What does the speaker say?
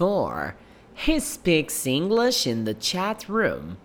4. He speaks English in the chat room.